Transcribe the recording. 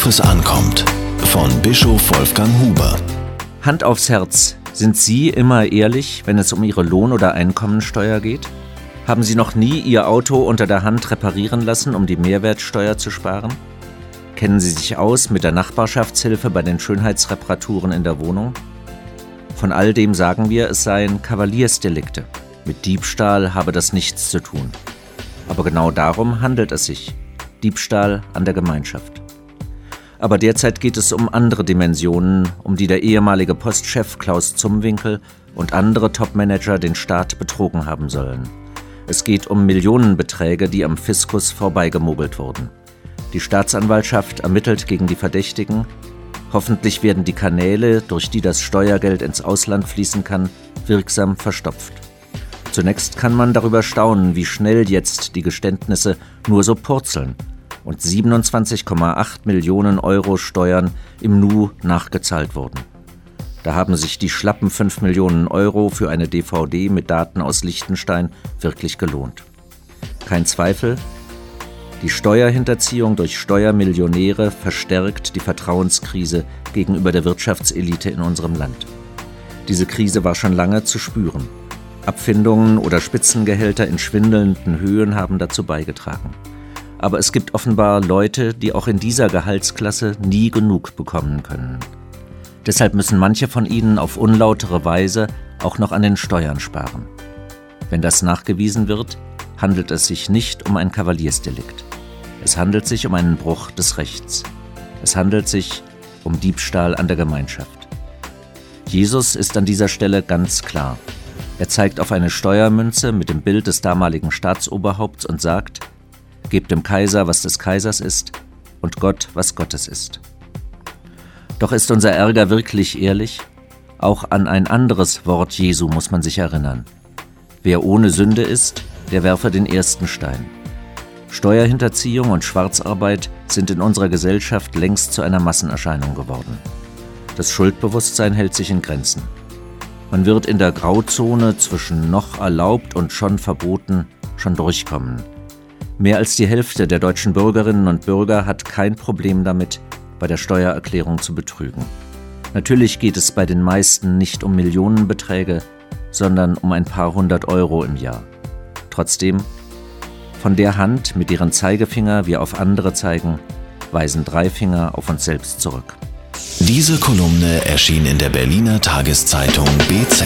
Worauf es ankommt. Von Bischof Wolfgang Huber. Hand aufs Herz. Sind Sie immer ehrlich, wenn es um Ihre Lohn- oder Einkommensteuer geht? Haben Sie noch nie Ihr Auto unter der Hand reparieren lassen, um die Mehrwertsteuer zu sparen? Kennen Sie sich aus mit der Nachbarschaftshilfe bei den Schönheitsreparaturen in der Wohnung? Von all dem sagen wir, es seien Kavaliersdelikte. Mit Diebstahl habe das nichts zu tun. Aber genau darum handelt es sich. Diebstahl an der Gemeinschaft. Aber derzeit geht es um andere Dimensionen, um die der ehemalige Postchef Klaus Zumwinkel und andere Topmanager den Staat betrogen haben sollen. Es geht um Millionenbeträge, die am Fiskus vorbeigemogelt wurden. Die Staatsanwaltschaft ermittelt gegen die Verdächtigen. Hoffentlich werden die Kanäle, durch die das Steuergeld ins Ausland fließen kann, wirksam verstopft. Zunächst kann man darüber staunen, wie schnell jetzt die Geständnisse nur so purzeln und 27,8 Millionen Euro Steuern im Nu nachgezahlt wurden. Da haben sich die schlappen 5 Millionen Euro für eine DVD mit Daten aus Liechtenstein wirklich gelohnt. Kein Zweifel, die Steuerhinterziehung durch Steuermillionäre verstärkt die Vertrauenskrise gegenüber der Wirtschaftselite in unserem Land. Diese Krise war schon lange zu spüren. Abfindungen oder Spitzengehälter in schwindelnden Höhen haben dazu beigetragen. Aber es gibt offenbar Leute, die auch in dieser Gehaltsklasse nie genug bekommen können. Deshalb müssen manche von ihnen auf unlautere Weise auch noch an den Steuern sparen. Wenn das nachgewiesen wird, handelt es sich nicht um ein Kavaliersdelikt. Es handelt sich um einen Bruch des Rechts. Es handelt sich um Diebstahl an der Gemeinschaft. Jesus ist an dieser Stelle ganz klar. Er zeigt auf eine Steuermünze mit dem Bild des damaligen Staatsoberhaupts und sagt, Gebt dem Kaiser, was des Kaisers ist, und Gott, was Gottes ist. Doch ist unser Ärger wirklich ehrlich? Auch an ein anderes Wort Jesu muss man sich erinnern. Wer ohne Sünde ist, der werfe den ersten Stein. Steuerhinterziehung und Schwarzarbeit sind in unserer Gesellschaft längst zu einer Massenerscheinung geworden. Das Schuldbewusstsein hält sich in Grenzen. Man wird in der Grauzone zwischen noch erlaubt und schon verboten schon durchkommen. Mehr als die Hälfte der deutschen Bürgerinnen und Bürger hat kein Problem damit, bei der Steuererklärung zu betrügen. Natürlich geht es bei den meisten nicht um Millionenbeträge, sondern um ein paar hundert Euro im Jahr. Trotzdem, von der Hand, mit deren Zeigefinger wir auf andere zeigen, weisen drei Finger auf uns selbst zurück. Diese Kolumne erschien in der Berliner Tageszeitung BZ.